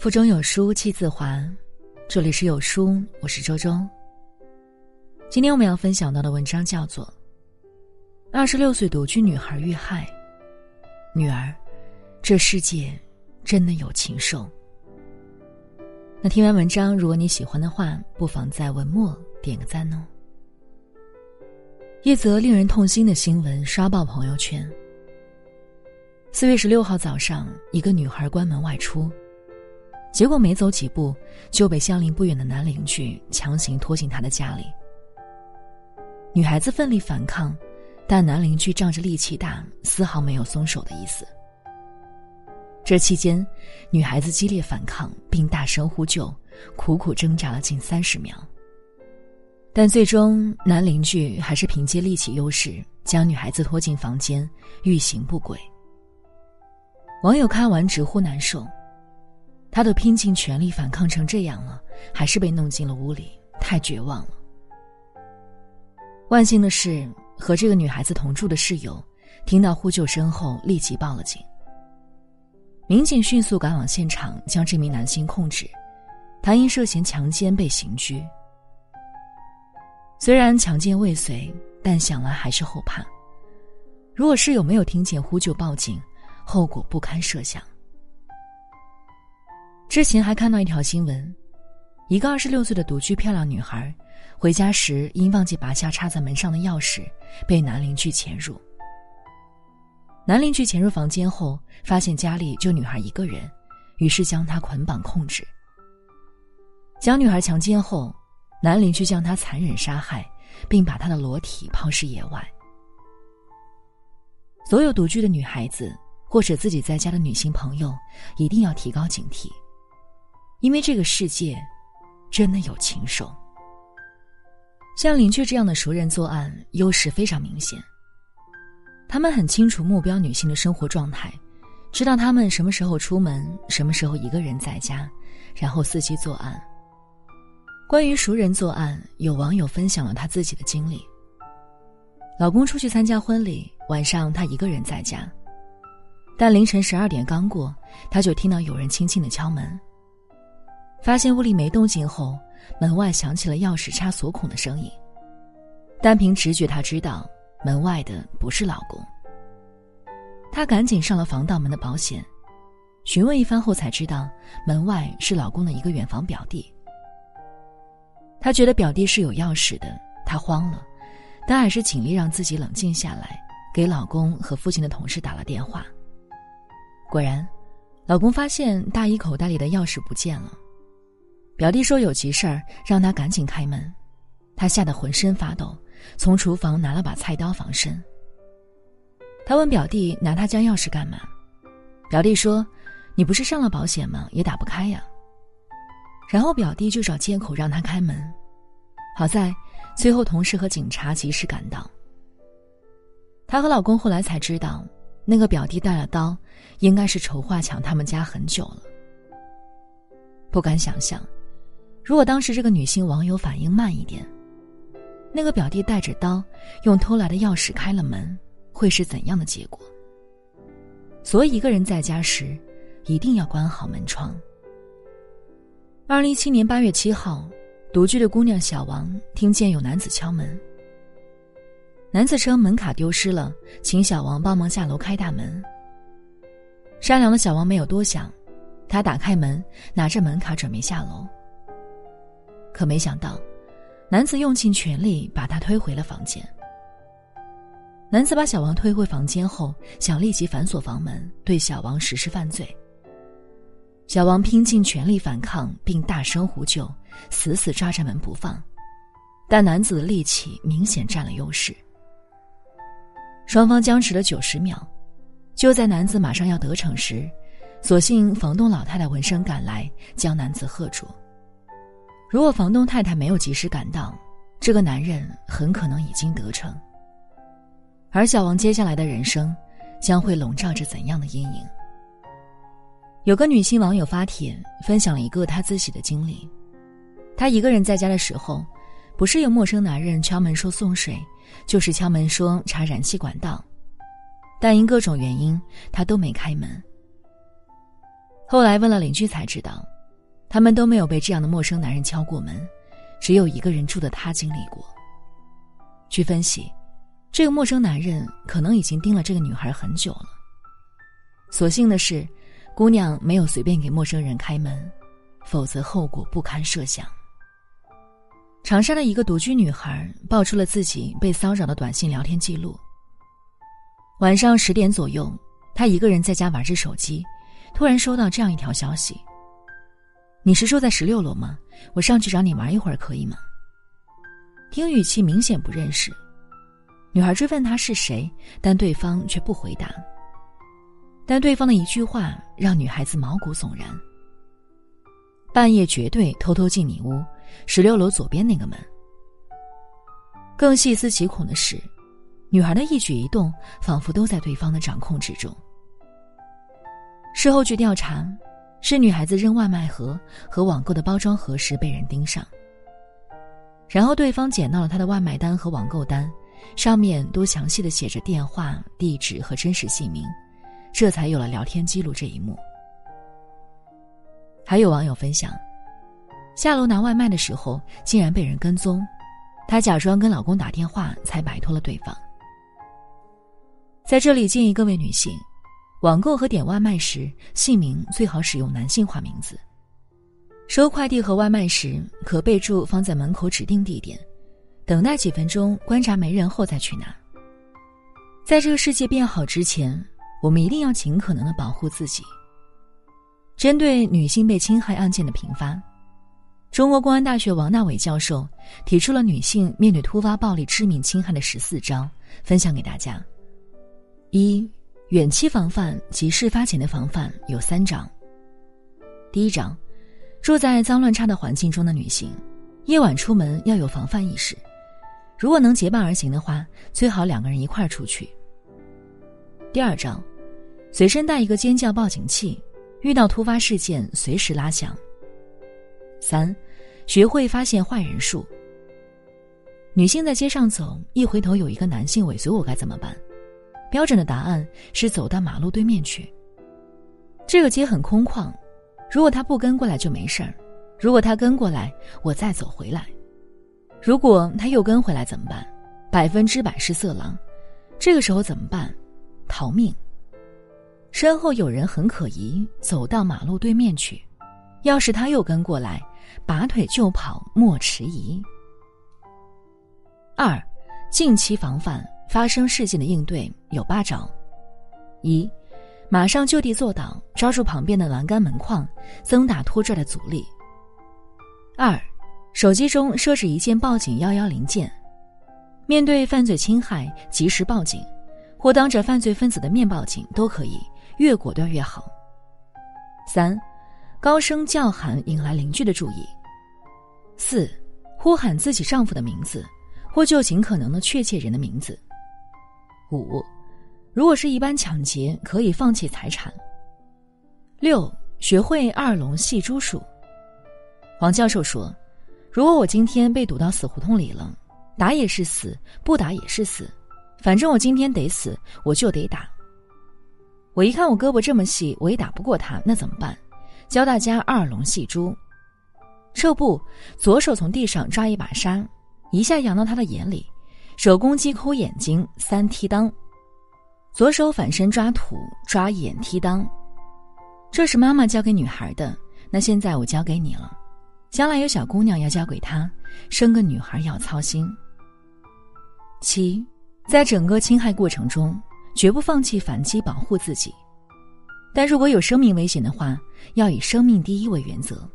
腹中有书气自华，这里是有书，我是周周。今天我们要分享到的文章叫做《二十六岁独居女孩遇害》，女儿，这世界真的有禽兽。那听完文章，如果你喜欢的话，不妨在文末点个赞哦。一则令人痛心的新闻刷爆朋友圈。四月十六号早上，一个女孩关门外出。结果没走几步，就被相邻不远的男邻居强行拖进他的家里。女孩子奋力反抗，但男邻居仗着力气大，丝毫没有松手的意思。这期间，女孩子激烈反抗，并大声呼救，苦苦挣扎了近三十秒。但最终，男邻居还是凭借力气优势，将女孩子拖进房间，欲行不轨。网友看完直呼难受。他都拼尽全力反抗成这样了，还是被弄进了屋里，太绝望了。万幸的是，和这个女孩子同住的室友，听到呼救声后立即报了警。民警迅速赶往现场，将这名男性控制，他因涉嫌强奸被刑拘。虽然强奸未遂，但想来还是后怕。如果室友没有听见呼救报警，后果不堪设想。之前还看到一条新闻，一个二十六岁的独居漂亮女孩，回家时因忘记拔下插在门上的钥匙，被男邻居潜入。男邻居潜入房间后，发现家里就女孩一个人，于是将她捆绑控制。将女孩强奸后，男邻居将她残忍杀害，并把她的裸体抛尸野外。所有独居的女孩子或者自己在家的女性朋友，一定要提高警惕。因为这个世界，真的有禽兽。像邻居这样的熟人作案，优势非常明显。他们很清楚目标女性的生活状态，知道她们什么时候出门，什么时候一个人在家，然后伺机作案。关于熟人作案，有网友分享了他自己的经历：老公出去参加婚礼，晚上他一个人在家，但凌晨十二点刚过，他就听到有人轻轻的敲门。发现屋里没动静后，门外响起了钥匙插锁孔的声音。单凭直觉，他知道门外的不是老公。他赶紧上了防盗门的保险，询问一番后才知道，门外是老公的一个远房表弟。他觉得表弟是有钥匙的，他慌了，但还是尽力让自己冷静下来，给老公和父亲的同事打了电话。果然，老公发现大衣口袋里的钥匙不见了。表弟说有急事儿，让他赶紧开门。他吓得浑身发抖，从厨房拿了把菜刀防身。他问表弟拿他家钥匙干嘛？表弟说：“你不是上了保险吗？也打不开呀。”然后表弟就找借口让他开门。好在最后同事和警察及时赶到。她和老公后来才知道，那个表弟带了刀，应该是筹划抢他们家很久了。不敢想象。如果当时这个女性网友反应慢一点，那个表弟带着刀，用偷来的钥匙开了门，会是怎样的结果？所以一个人在家时，一定要关好门窗。二零一七年八月七号，独居的姑娘小王听见有男子敲门，男子称门卡丢失了，请小王帮忙下楼开大门。善良的小王没有多想，他打开门，拿着门卡准备下楼。可没想到，男子用尽全力把他推回了房间。男子把小王推回房间后，想立即反锁房门，对小王实施犯罪。小王拼尽全力反抗，并大声呼救，死死抓着门不放，但男子的力气明显占了优势。双方僵持了九十秒，就在男子马上要得逞时，所幸房东老太太闻声赶来，将男子喝住。如果房东太太没有及时赶到，这个男人很可能已经得逞。而小王接下来的人生，将会笼罩着怎样的阴影？有个女性网友发帖分享了一个她自己的经历：她一个人在家的时候，不是有陌生男人敲门说送水，就是敲门说查燃气管道，但因各种原因，她都没开门。后来问了邻居才知道，他们都没有被这样的陌生男人敲过门，只有一个人住的他经历过。据分析，这个陌生男人可能已经盯了这个女孩很久了。所幸的是，姑娘没有随便给陌生人开门，否则后果不堪设想。长沙的一个独居女孩爆出了自己被骚扰的短信聊天记录。晚上十点左右，她一个人在家玩着手机。突然收到这样一条消息：“你是住在十六楼吗？我上去找你玩一会儿，可以吗？”听语气明显不认识，女孩追问他是谁，但对方却不回答。但对方的一句话让女孩子毛骨悚然：“半夜绝对偷偷进你屋，十六楼左边那个门。”更细思极恐的是，女孩的一举一动仿佛都在对方的掌控之中。事后据调查，是女孩子扔外卖盒和网购的包装盒时被人盯上，然后对方捡到了她的外卖单和网购单，上面都详细的写着电话、地址和真实姓名，这才有了聊天记录这一幕。还有网友分享，下楼拿外卖的时候竟然被人跟踪，她假装跟老公打电话才摆脱了对方。在这里建议各位女性。网购和点外卖时，姓名最好使用男性化名字。收快递和外卖时，可备注放在门口指定地点，等待几分钟，观察没人后再去拿。在这个世界变好之前，我们一定要尽可能的保护自己。针对女性被侵害案件的频发，中国公安大学王大伟教授提出了女性面对突发暴力致命侵害的十四招，分享给大家。一。远期防范及事发前的防范有三章。第一章，住在脏乱差的环境中的女性，夜晚出门要有防范意识。如果能结伴而行的话，最好两个人一块儿出去。第二章，随身带一个尖叫报警器，遇到突发事件随时拉响。三，学会发现坏人数。女性在街上走，一回头有一个男性尾随我，该怎么办？标准的答案是走到马路对面去。这个街很空旷，如果他不跟过来就没事儿；如果他跟过来，我再走回来。如果他又跟回来怎么办？百分之百是色狼。这个时候怎么办？逃命。身后有人很可疑，走到马路对面去。要是他又跟过来，拔腿就跑，莫迟疑。二，近期防范。发生事件的应对有八招：一，马上就地坐倒，抓住旁边的栏杆门框，增大拖拽的阻力；二，手机中设置一键报警幺幺零键，面对犯罪侵害及时报警，或当着犯罪分子的面报警都可以，越果断越好；三，高声叫喊引来邻居的注意；四，呼喊自己丈夫的名字，或就尽可能的确切人的名字。五，如果是一般抢劫，可以放弃财产。六，学会二龙戏珠术。王教授说：“如果我今天被堵到死胡同里了，打也是死，不打也是死，反正我今天得死，我就得打。我一看我胳膊这么细，我也打不过他，那怎么办？教大家二龙戏珠。撤步，左手从地上抓一把沙，一下扬到他的眼里。”手工击抠眼睛，三踢裆；左手反身抓土，抓眼踢裆。这是妈妈教给女孩的，那现在我教给你了。将来有小姑娘要交给她，生个女孩要操心。七，在整个侵害过程中，绝不放弃反击，保护自己。但如果有生命危险的话，要以生命第一为原则。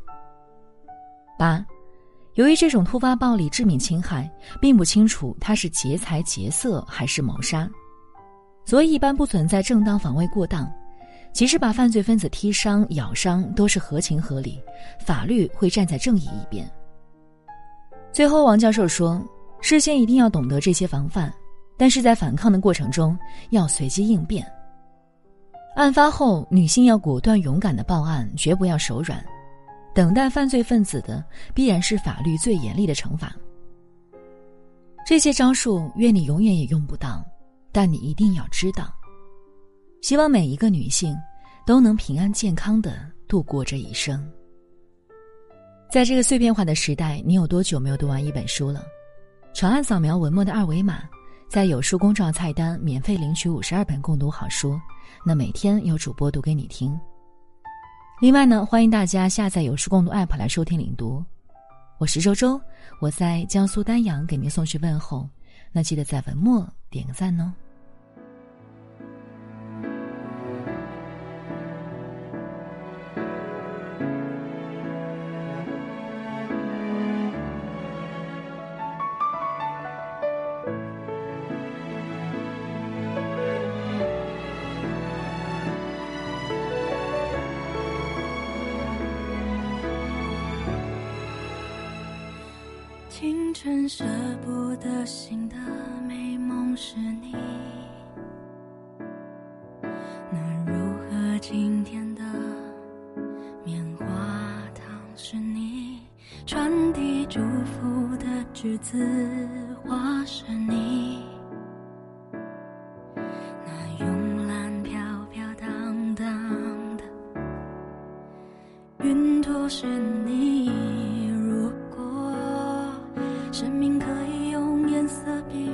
八。由于这种突发暴力致命侵害，并不清楚他是劫财劫色还是谋杀，所以一般不存在正当防卫过当。即使把犯罪分子踢伤、咬伤，都是合情合理，法律会站在正义一边。最后，王教授说，事先一定要懂得这些防范，但是在反抗的过程中要随机应变。案发后，女性要果断勇敢的报案，绝不要手软。等待犯罪分子的必然是法律最严厉的惩罚。这些招数，愿你永远也用不到，但你一定要知道。希望每一个女性，都能平安健康的度过这一生。在这个碎片化的时代，你有多久没有读完一本书了？长按扫描文末的二维码，在有书公众号菜单免费领取五十二本共读好书，那每天有主播读给你听。另外呢，欢迎大家下载有书共读 App 来收听领读。我是周周，我在江苏丹阳给您送去问候，那记得在文末点个赞哦。人舍不得醒的美梦是你，那如何今天的棉花糖是你，传递祝福的栀子花是你，生命可以用颜色比喻，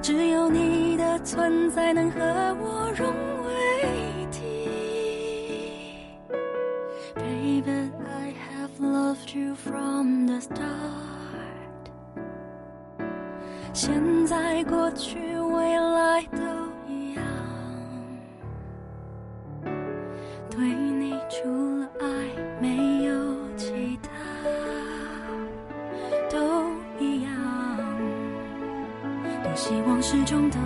只有你的存在能和我融为一体。Baby, I have loved you from the start。现在、过去、未来希望始终都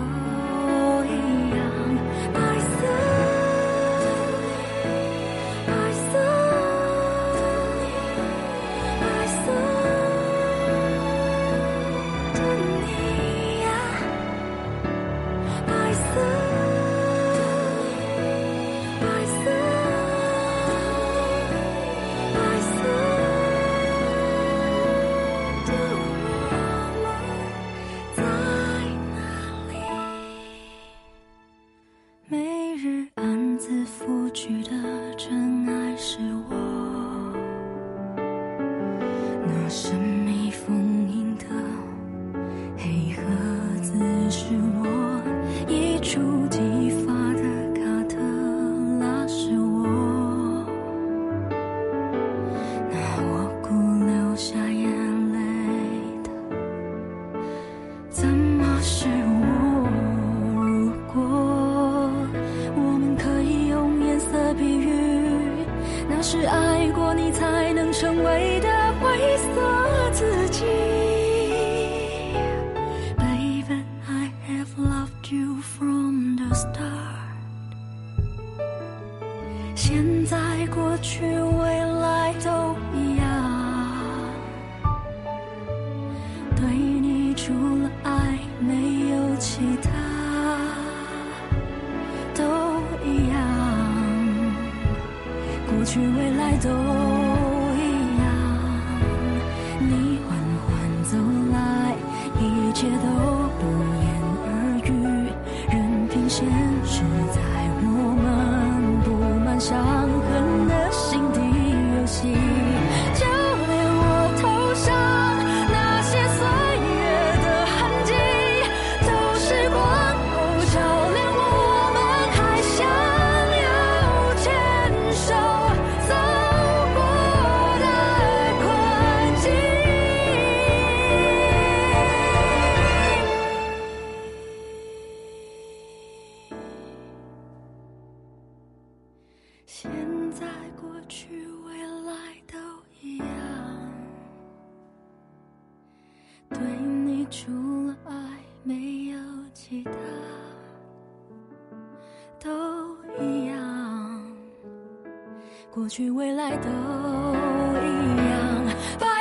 对你除了爱没有其他都一样。过去未来都一样。你缓缓走来一切都对你除了爱没有其他，都一样，过去、未来都一样。把。